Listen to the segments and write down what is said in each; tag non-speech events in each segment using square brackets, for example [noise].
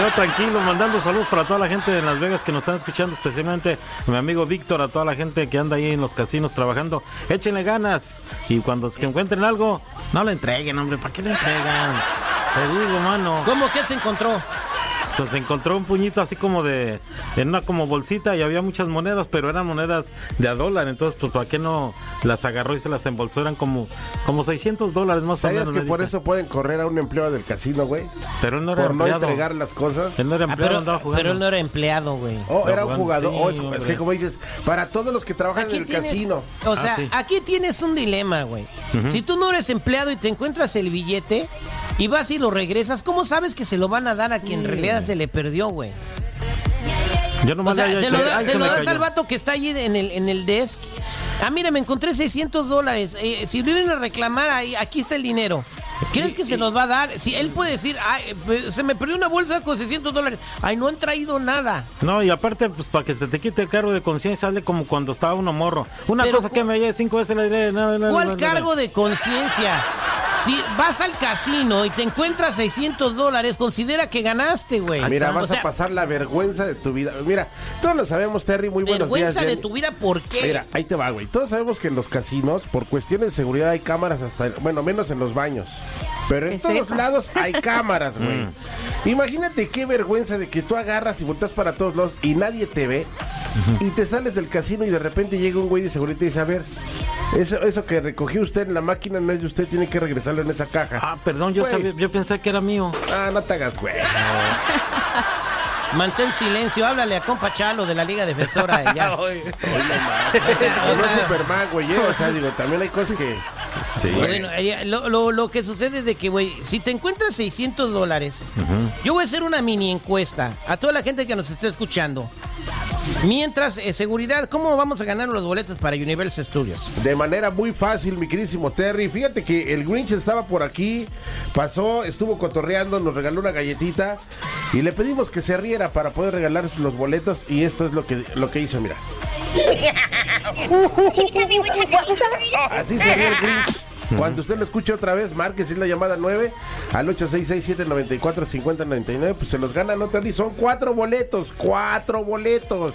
Yo tranquilo, mandando saludos para toda la gente de Las Vegas que nos están escuchando, especialmente mi amigo Víctor, a toda la gente que anda ahí en los casinos trabajando. Échenle ganas y cuando se encuentren algo, no le entreguen, hombre, ¿para qué le entregan? Te digo, mano. ¿Cómo que se encontró? Se encontró un puñito así como de en una como bolsita y había muchas monedas, pero eran monedas de a dólar, entonces pues para qué no las agarró y se las embolsó, eran como como 600 dólares más o menos. que por eso pueden correr a un empleado del casino, güey? Pero él no era por empleado. no entregar las cosas. Él no era Ah, empleado, pero, andaba jugando. pero él no era empleado, güey. Oh, era un jugador. sí, Oh, es, que como dices, para todos los que trabajan en el tienes, casino. O sea, Ah, sí. aquí tienes un dilema, güey. Si tú no eres empleado y te encuentras el billete y vas y lo regresas, ¿cómo sabes que se lo van a dar a quien en realidad se le perdió, güey? Yo O nomás sea, le había se dicho, lo, da- "Ay, se se lo das cayó". al vato que está allí en el, en el desk. Ah, mira, me encontré 600 dólares. Eh, si lo vienen a reclamar, ahí, aquí está el dinero. ¿Crees que se los va a dar? Si él puede decir, "Ay, pues, se me perdió una bolsa con 600 dólares. Ay, no han traído nada. No, y aparte, pues para que se te quite el cargo de conciencia, sale como cuando estaba uno morro. Una Pero cosa que me lleve cinco veces la diré, nada, nada. ¿Cuál nada, cargo de conciencia? Si vas al casino y te encuentras 600 dólares, considera que ganaste, güey. Mira, O vas sea, a pasar la vergüenza de tu vida. Mira, todos lo sabemos, Terry, muy buenos días. Vergüenza de Jenny. tu vida, ¿por qué? Mira, ahí te va, güey. Todos sabemos que en los casinos, por cuestiones de seguridad, hay cámaras hasta, bueno, menos en los baños. Pero en Que todos sepas. lados hay [laughs] cámaras, güey. Imagínate qué vergüenza de que tú agarras y volteas para todos lados y nadie te ve. Y te sales del casino y de repente llega un güey de seguridad y te dice, a ver, eso, eso que recogió usted en la máquina no es de usted, tiene que regresarlo en esa caja. Ah, perdón, yo, Güey. sabía, yo pensé que era mío. Ah, no te hagas, güey. [laughs] Mantén silencio, háblale a compa Chalo de la Liga Defensora. ya. [laughs] No es Superman, güey. eh, O sea, digo, también hay cosas que... Bueno, eh, lo, lo- lo que sucede es de que, güey, si te encuentras 600 dólares, yo voy a hacer una mini encuesta a toda la gente que nos esté escuchando. Mientras, eh, seguridad, ¿cómo vamos a ganar los boletos para Universal Studios? De manera muy fácil, mi queridísimo Terry. Fíjate que el Grinch estaba por aquí, pasó, estuvo cotorreando, nos regaló una galletita y le pedimos que se riera para poder regalar los boletos y esto es lo que, lo que hizo, mira. [laughs] Así se ríe el Grinch. [laughs] Cuando usted lo escuche otra vez, marque si es la llamada 9 al 866-794-5099, pues se los gana, ¿no, Terry? Son cuatro boletos, cuatro boletos.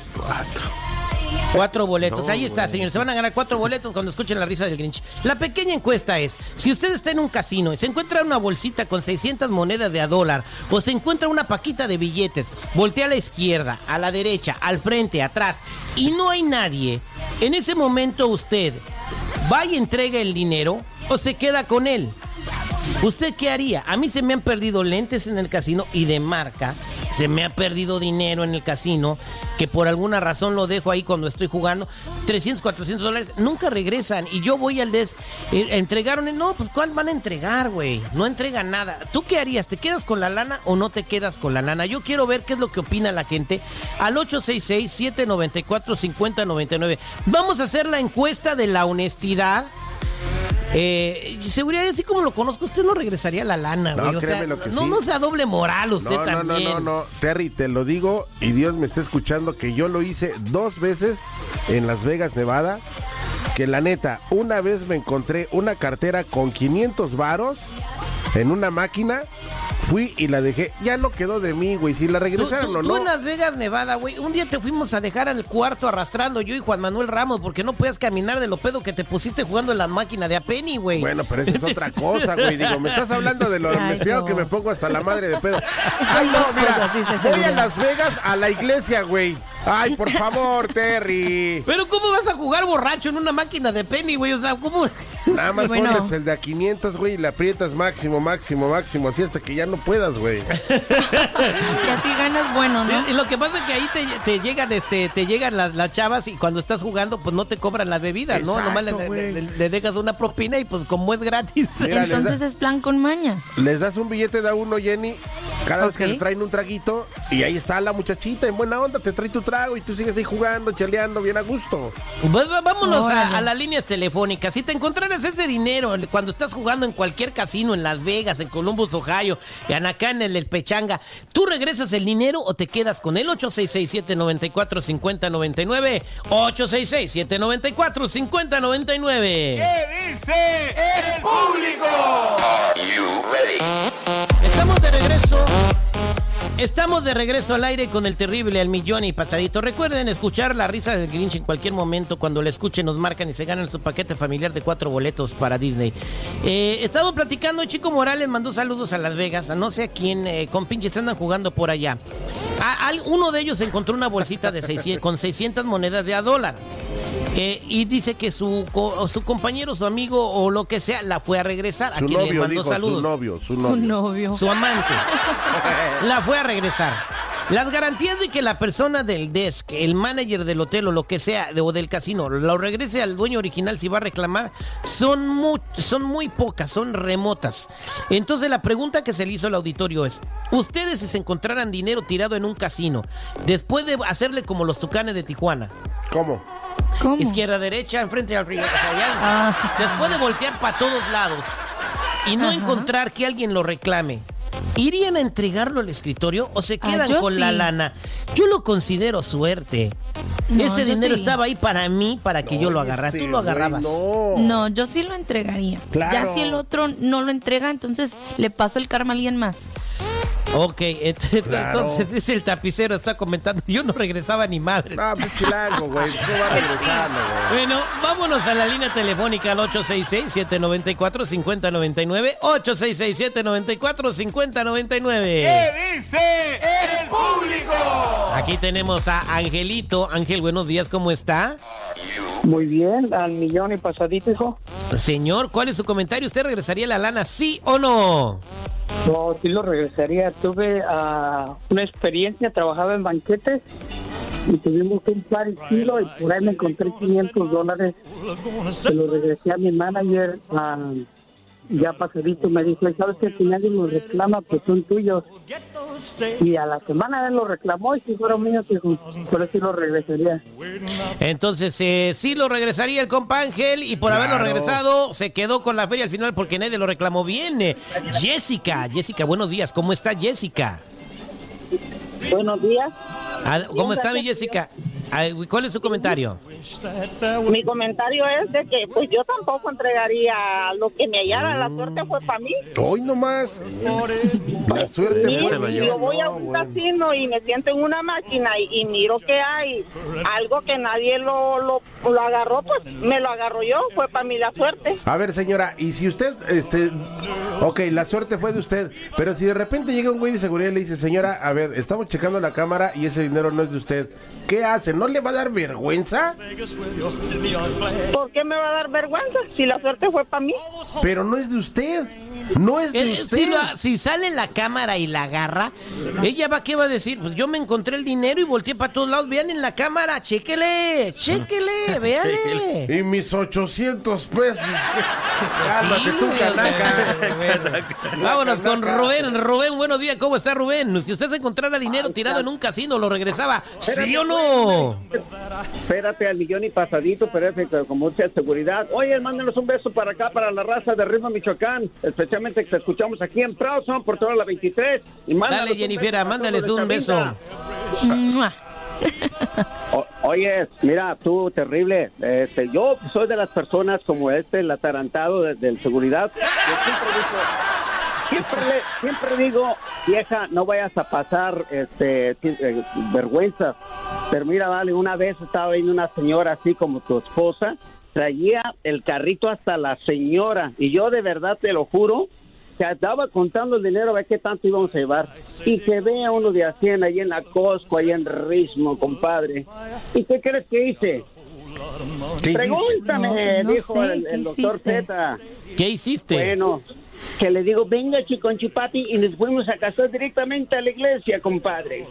Cuatro boletos. Ahí está, señores. Se van a ganar cuatro boletos cuando escuchen la risa del Grinch. La pequeña encuesta es, si usted está en un casino y se encuentra una bolsita con 600 monedas de a dólar o se encuentra una paquita de billetes, voltea a la izquierda, a la derecha, al frente, atrás y no hay nadie, en ese momento usted va y entrega el dinero o se queda con él. ¿Usted qué haría? A mí se me han perdido lentes en el casino y de marca. Se me ha perdido dinero en el casino que por alguna razón lo dejo ahí cuando estoy jugando. 300, 400 dólares. Nunca regresan. Y yo voy al des... eh, entregaron... No, pues ¿cuál van a entregar, güey? No entregan nada. ¿Tú qué harías? ¿Te quedas con la lana o no te quedas con la lana? Yo quiero ver qué es lo que opina la gente. Al 866-794-5099. Vamos a hacer la encuesta de la honestidad. Eh, seguridad, así como lo conozco, usted no regresaría la lana, No, güey. o sea, créeme lo que no, sí. no sea doble moral usted No, no, no, también. no, no, Terry, te lo digo y Dios me está escuchando que yo lo hice dos veces en Las Vegas, Nevada. Que la neta, una vez me encontré una cartera con 500 varos en una máquina. Fui y la dejé. Ya no quedó de mí, güey. Si la Tú, regresaron tú- o tú no. en Las Vegas, Nevada, güey, un día te fuimos a dejar al cuarto arrastrando yo y Juan Manuel Ramos porque no podías caminar de lo pedo que te pusiste jugando en la máquina de a penny, güey. Bueno, pero eso es [laughs] otra cosa, güey. Digo, me estás hablando de lo Ay, investigado que me pongo hasta la madre de pedo. [laughs] Ay, no, mira, voy a. Las Vegas a la iglesia, güey. Ay, por [laughs] favor, Terry. Pero ¿cómo vas a jugar borracho en una máquina de penny, güey? O sea, ¿cómo? Nada más Bueno. pones el de a 500, güey, y le aprietas máximo, máximo, máximo, así hasta que ya no puedas, güey. [laughs] Y así ganas bueno, ¿no? Y lo que pasa es que ahí te, te llegan este te llegan las, las chavas y cuando estás jugando pues no te cobran las bebidas, ¿no? Nomás le, güey. le- le dejas una propina y pues como es gratis. Mira, Entonces da- es plan con maña. les das un billete de a uno, Jenny, cada vez que le traen un traguito, y ahí está la muchachita en buena onda, te trae tu trago y tú sigues ahí jugando, chaleando, bien a gusto. Pues vámonos a, a las líneas telefónicas. Si te encontraras ese dinero cuando estás jugando en cualquier casino en Las Vegas, en Columbus, Ohio, en acá en el, el Pechanga, ¿tú regresas el dinero o te quedas con el 866-794-5099? 866-794-5099. dice el público? Estamos de regreso Estamos de regreso al aire con el terrible al millón y pasadito. Recuerden escuchar la risa del Grinch en cualquier momento. Cuando la escuchen, nos marcan y se ganan su paquete familiar de cuatro boletos para Disney. Eh, estamos platicando, Chico Morales mandó saludos a Las Vegas. A no sé a quién, eh, con pinches andan jugando por allá. A- uno de ellos encontró una bolsita de 600 con 600 monedas de a dólar. Eh, y dice que su, co- o su compañero, su amigo o lo que sea, la fue a regresar. a Su quien le novio, mandó dijo, saludos su novio, su Un novio. novio. su amante, [laughs] la fue a regresar. Las garantías de que la persona del desk, el manager del hotel o lo que sea, de- o del casino, lo regrese al dueño original si va a reclamar, son muy, son muy pocas, son remotas. Entonces la pregunta que se le hizo al auditorio es, ustedes si se encontraran dinero tirado en un casino, después de hacerle como los tucanes de Tijuana, ¿Cómo? ¿Cómo? izquierda, derecha, enfrente al río, o sea, ya, Ah. después de voltear para todos lados y no Ajá. encontrar que alguien lo reclame, ¿irían a entregarlo al escritorio o se Ah, quedan yo con la lana? Yo lo considero suerte. No, Ese dinero sí. estaba ahí para mí, para que yo lo agarrara. este Tú lo güey, agarrabas. No. No, yo sí lo entregaría. Claro. Ya si el otro no lo entrega, entonces le paso el karma a alguien más. Ok, ent- Claro. entonces dice el tapicero, está comentando, yo no regresaba ni madre. No, pues chilango, güey. No va regresando, güey. Bueno, vámonos a la línea telefónica al 866-794-5099. 866-794-5099. ¿Qué dice el público? Aquí tenemos a Angelito. Ángel, buenos días, ¿cómo está? Muy bien, al millón y pasadito, hijo. Señor, ¿cuál es su comentario? ¿Usted regresaría la lana, sí o no? No, sí lo regresaría. Tuve ah, una experiencia, trabajaba en banquetes y tuvimos un par y kilo y por ahí me encontré 500 dólares. Se lo regresé a mi manager. ah, ya pasadito me dijo, ¿sabes que Si nadie los reclama, pues son tuyos. Y a la semana él lo reclamó y si fueron míos, hijo, por eso sí lo regresaría. Entonces, eh, sí lo regresaría el compa Ángel y por haberlo regresado se quedó con la feria al final porque nadie lo reclamó bien. Eh, Jessica, Jessica, buenos días. ¿Cómo está Jessica? Buenos días. Ah, ¿Cómo está mi Jessica? ¿Cuál es su comentario? Mi comentario es de que pues yo tampoco entregaría lo que me hallara. La suerte fue para mí. Hoy nomás. La suerte fue. se lo si llevó. yo voy a un casino y me siento en una máquina y, y miro que hay algo que nadie lo, lo, lo agarró, pues me lo agarro yo. Fue para mí la suerte. A ver, señora, y si usted, este, ok, la suerte fue de usted, pero si de repente llega un güey de seguridad y le dice, señora, a ver, estamos checando la cámara y ese dinero no es de usted, ¿qué hace? ¿No le va a dar vergüenza? ¿Por qué me va a dar vergüenza si la suerte fue para mí? Pero no es de usted, no es de Eh, usted. si, lo- si sale la cámara y la agarra, ella va, ¿qué va a decir? Pues yo me encontré el dinero y volteé para todos lados. Vean en la cámara, chéquele, chéquele, [laughs] véale. Y mis 800 pesos. [laughs] Cálmate tú, canaca. bueno. Vámonos con Rubén. Rubén, buenos días. ¿Cómo está Rubén? Si usted se encontrara dinero tirado en un casino, ¿lo regresaba? ¿Sí o no? Espérate al millón y pasadito, pero es con mucha seguridad. Oye, mándenos un beso para acá, para la raza de Ritmo Michoacán, especialmente que te escuchamos aquí en Prauson por toda la 23. Y Dale, Jennifer, mándales de un beso. O- oye, mira, tú, terrible. Este, yo soy de las personas como este, el atarantado de- del seguridad. Yo siempre digo, siempre, le- siempre digo, vieja, no vayas a pasar este, eh, vergüenza. Pero mira, vale, una vez estaba viendo una señora así como tu esposa, traía el carrito hasta la señora. Y yo de verdad te lo juro, que andaba contando el dinero a ver qué tanto íbamos a llevar. Y se ve a uno de a 100 ahí en la Costco, ahí en Rismo, compadre. ¿Y qué crees que hice? Pregúntame, No, no dijo sé, el, ¿qué el doctor? Zeta. ¿Qué hiciste? Bueno, que le digo, venga Chiconchipati y nos fuimos a casar directamente a la iglesia, compadre.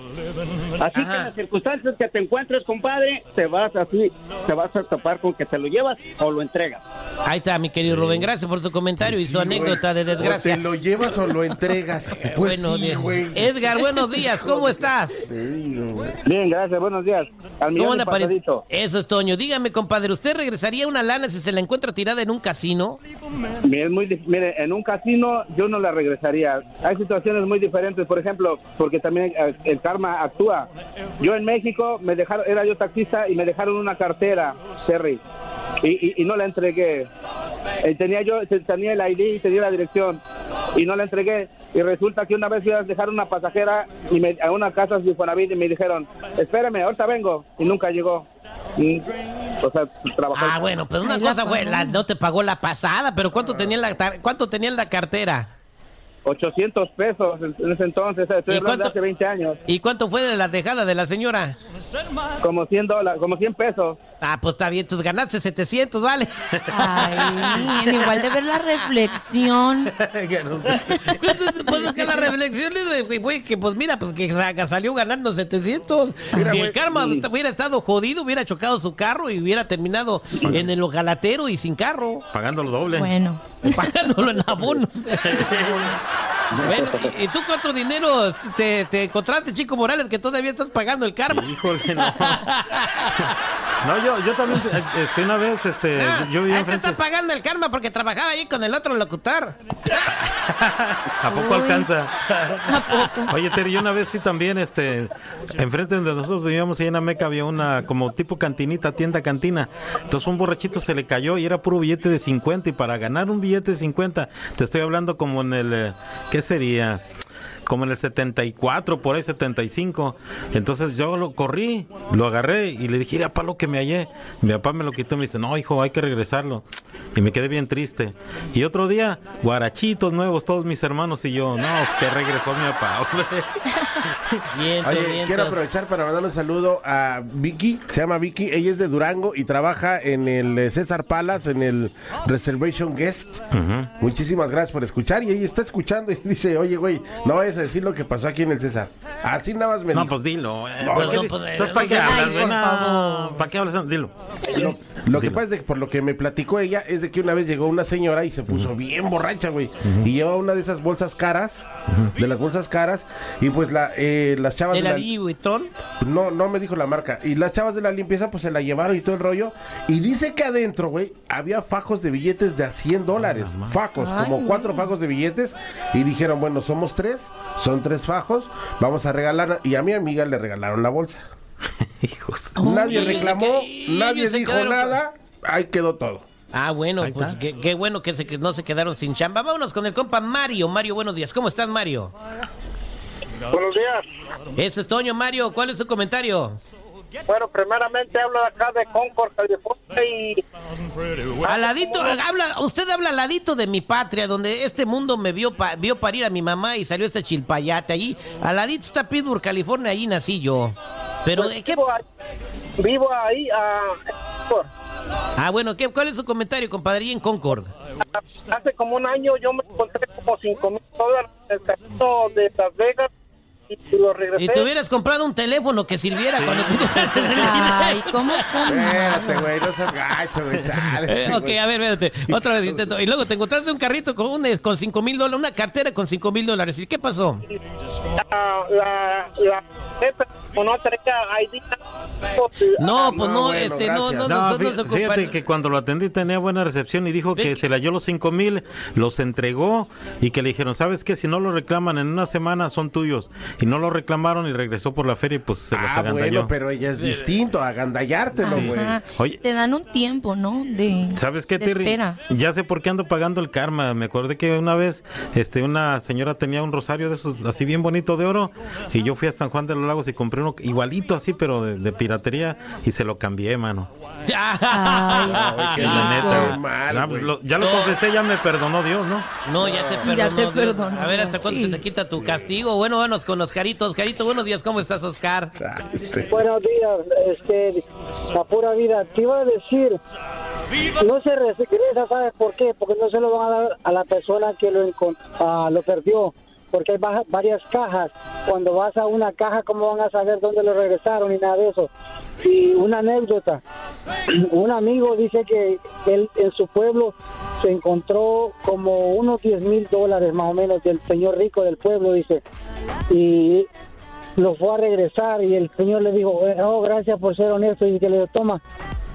Así que en las circunstancias que te encuentres, compadre, te vas así, te vas a topar con que te lo llevas o lo entregas. Ahí está, mi querido Rubén. Gracias por su comentario y su Sí, anécdota güey. de desgracia. O te lo llevas o lo entregas. [laughs] Pues bueno, sí, bien. güey. Edgar, buenos días. ¿Cómo estás? [laughs] Bien, gracias, buenos días. Al ¿Cómo pasadito. Eso es Toño. Dígame, compadre, ¿usted regresaría una lana si se la encuentra tirada en un casino? Es muy mire, en un casino yo no la regresaría. Hay situaciones muy diferentes, por ejemplo, porque también eh, el karma actúa. Yo en México me dejaron, era yo taxista y me dejaron una cartera, Terry, y, y- no la entregué. Eh, tenía yo tenía el ID y tenía la dirección. y no la entregué. Y resulta que una vez iba a dejar una pasajera y me, a una casa de Infonavit y me dijeron, espérame, ahorita vengo. Y nunca llegó. Y, o sea, trabajó. Ah, bueno, pues una la cosa fue, la- no te pagó la pasada, pero ¿cuánto tenía en la, cuánto tenía en la cartera? 800 pesos en, ese entonces, estoy ¿Y hablando de cuánto- hace 20 años. ¿Y cuánto fue de la dejada de la señora? Como 100 dólares, como 100 pesos. Ah, pues está bien, tus ganaste 700, vale. Ay, en igual de ver la reflexión. [laughs] Pues, pues, que la reflexión es, güey, güey, que pues mira, pues que sa- salió ganando 700. si el karma hubiera estado jodido, hubiera chocado su carro y hubiera terminado en el ojalatero y sin carro, Pagando lo doble. Bueno, [laughs] pagándolo en abonos. [laughs] Bueno, ¿y, tú cuánto dinero te, te encontraste, Chico Morales, que todavía estás pagando el karma? Híjole, no. [laughs] No, yo, yo también, este, una vez, este, Ah, yo te enfrente. está pagando el karma porque trabajaba ahí con el otro locutor. [laughs] ¿A poco Uy. alcanza? [laughs] Oye, Terry, yo una vez sí también, este, enfrente donde nosotros vivíamos, ahí en Ameca, había una como tipo cantinita, tienda cantina. Entonces un borrachito se le cayó y era puro billete de 50. Y para ganar un billete de 50, te estoy hablando como en el, eh, ¿qué sería? Como en el 74, por ahí 75. Entonces yo lo corrí, lo agarré y le dije, mira, lo que me hallé. Mi papá me lo quitó y me dice, no, hijo, hay que regresarlo. Y me quedé bien triste. Y otro día, guarachitos nuevos, todos mis hermanos y yo, no, es que regresó mi papá. [laughs] [laughs] hombre". Bien, Oye, quiero aprovechar para mandar un saludo a Vicky, se llama Vicky, ella es de Durango y trabaja en el eh, César Palace, en el Reservation Guest. Muchísimas gracias por escuchar y ella está escuchando y [laughs] dice, oye, güey, no vayas a decir lo que pasó aquí en el César. Así nada más me No, dijo. pues dilo. eh. No, ¿Por qué no, di- pues, Entonces, ¿para qué ay, hablas, por güey? No, favor. ¿Para qué hablas? Dilo. Lo, lo que pasa es que por lo que me platicó ella es de que una vez llegó una señora y se puso bien borracha, güey. Y llevaba una de esas bolsas caras, de las bolsas caras, y pues la, eh, las chavas ¿De de la Vuitton? No, no me dijo la marca. Y las chavas de la limpieza, pues se la llevaron y todo el rollo. Y dice que adentro, güey, había fajos de billetes de a 100 dólares. Fajos, como cuatro fajos de billetes. Y dijeron, bueno, somos tres, son tres fajos, vamos a regalar. Y a mi amiga le regalaron la bolsa. [laughs] Hijos. nadie reclamó, que- nadie dijo quedaron nada. Ahí quedó todo. Ah, bueno, Ahí pues qué, qué bueno que, se, que no se quedaron sin chamba. Vámonos con el compa Mario. Mario, buenos días. ¿Cómo estás, Mario? Buenos días. Eso es Toño, Mario. ¿Cuál es su comentario? Bueno, primeramente hablo de acá de Concord, California y Al ladito, habla, usted habla al ladito de mi patria, donde este mundo me vio, pa- vio parir a mi mamá y salió este chilpayate allí. Al ladito está Pittsburgh, California, allí nací yo. Pero, ¿qué? vivo ahí, vivo ahí ah, Ah, bueno, ¿qué, ¿cuál es su comentario, compadre, en Concord? hace como un año yo me encontré como 5 mil dólares en el casino de Las Vegas y lo regresé. Y te hubieras comprado un teléfono que sirviera cuando te encontraste el Ay, ¿cómo son? Espérate, güey, no seas gacho, güey. chale, Eh, ok, güey. a ver, espérate. Otra vez intento. Y luego te encontraste un carrito con, un, con 5 mil dólares, una cartera con 5 mil dólares. ¿Y qué pasó? Ah, la, la como no. No, pues no, bueno, este, no, no. No, nosotros fí- se ocupan- fíjate que cuando lo atendí tenía buena recepción y dijo que Ve- se le halló los cinco mil, los entregó y que le dijeron, ¿sabes qué? Si no lo reclaman en una semana son tuyos. Y no lo reclamaron y regresó por la feria y pues se los Ah, agandalló. bueno, pero ella es distinto, agandallártelo, güey. Oye. Te dan un tiempo, ¿no? De, ¿Sabes qué, de Terry? espera. Ya sé por qué ando pagando el karma. Me acordé que una vez este, una señora tenía un rosario de esos así bien bonito de oro y yo fui a San Juan de los Lagos y compré uno igualito así, pero de, de piratería y se lo cambié, mano. [laughs] Ay, qué chico. La neta. Qué mal, Ah, pues lo- ya lo No. confesé, ya me perdonó Dios, ¿no? No, ya te perdonó. Ya te perdonó, A ver, ¿hasta cuándo sí. se te quita tu castigo? Bueno, vámonos con Oscarito. Oscarito, buenos días. ¿Cómo estás, Oscar? Buenos días, este, la pura vida. Te iba a decir, no se regresa, ¿sabes por qué? Porque no se lo van a dar a la persona que lo, lo perdió. Porque hay varias cajas. Cuando vas a una caja, ¿cómo van a saber dónde lo regresaron y nada de eso? Y una anécdota. [clears throat] Un amigo dice que él en su pueblo se encontró como unos 10 mil dólares más o menos del señor rico del pueblo, dice. Y lo fue a regresar y el señor le dijo, oh, gracias por ser honesto y que le dijo, toma,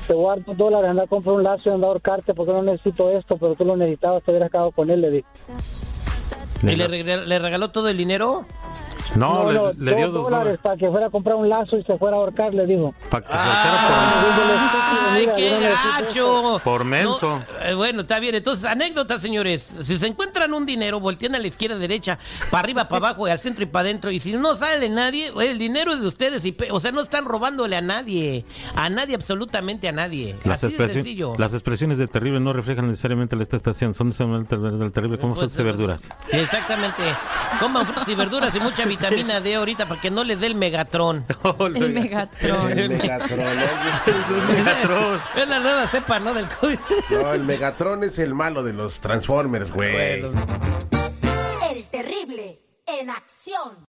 te voy a dar dólares, anda a comprar un lazo y anda a ahorcarte porque no necesito esto, pero tú lo necesitabas, te hubieras quedado con él, le dijo. ¿Y le, le regaló todo el dinero? No, le, le dio dos dólares dólares para que fuera a comprar un lazo y se fuera a ahorcar, le dijo. para que se lo echara ¡Ay, Mira, qué gacho! por, por menso. No, Eh, bueno, está bien. Entonces, anécdota, señores. Si se encuentran un dinero, voltean a la izquierda, derecha, para arriba, para abajo, y al centro y para adentro. Y si no sale nadie, el dinero es de ustedes. Y, o sea, no están robándole a nadie. A nadie, absolutamente a nadie. Las, Así de sencillo. las expresiones de terrible no reflejan necesariamente la esta estación, son del del terrible como Pues, frutas y verduras. Sí, exactmente. Coman frutas y verduras y mucha vitamina [laughs] D ahorita para que no les dé el megatron. [laughs] El Megatron. El Megatron. oye. [laughs] Es la nueva cepa, ¿no? Del COVID. No, el Megatron es el malo de los Transformers, güey. Bueno. El terrible en acción.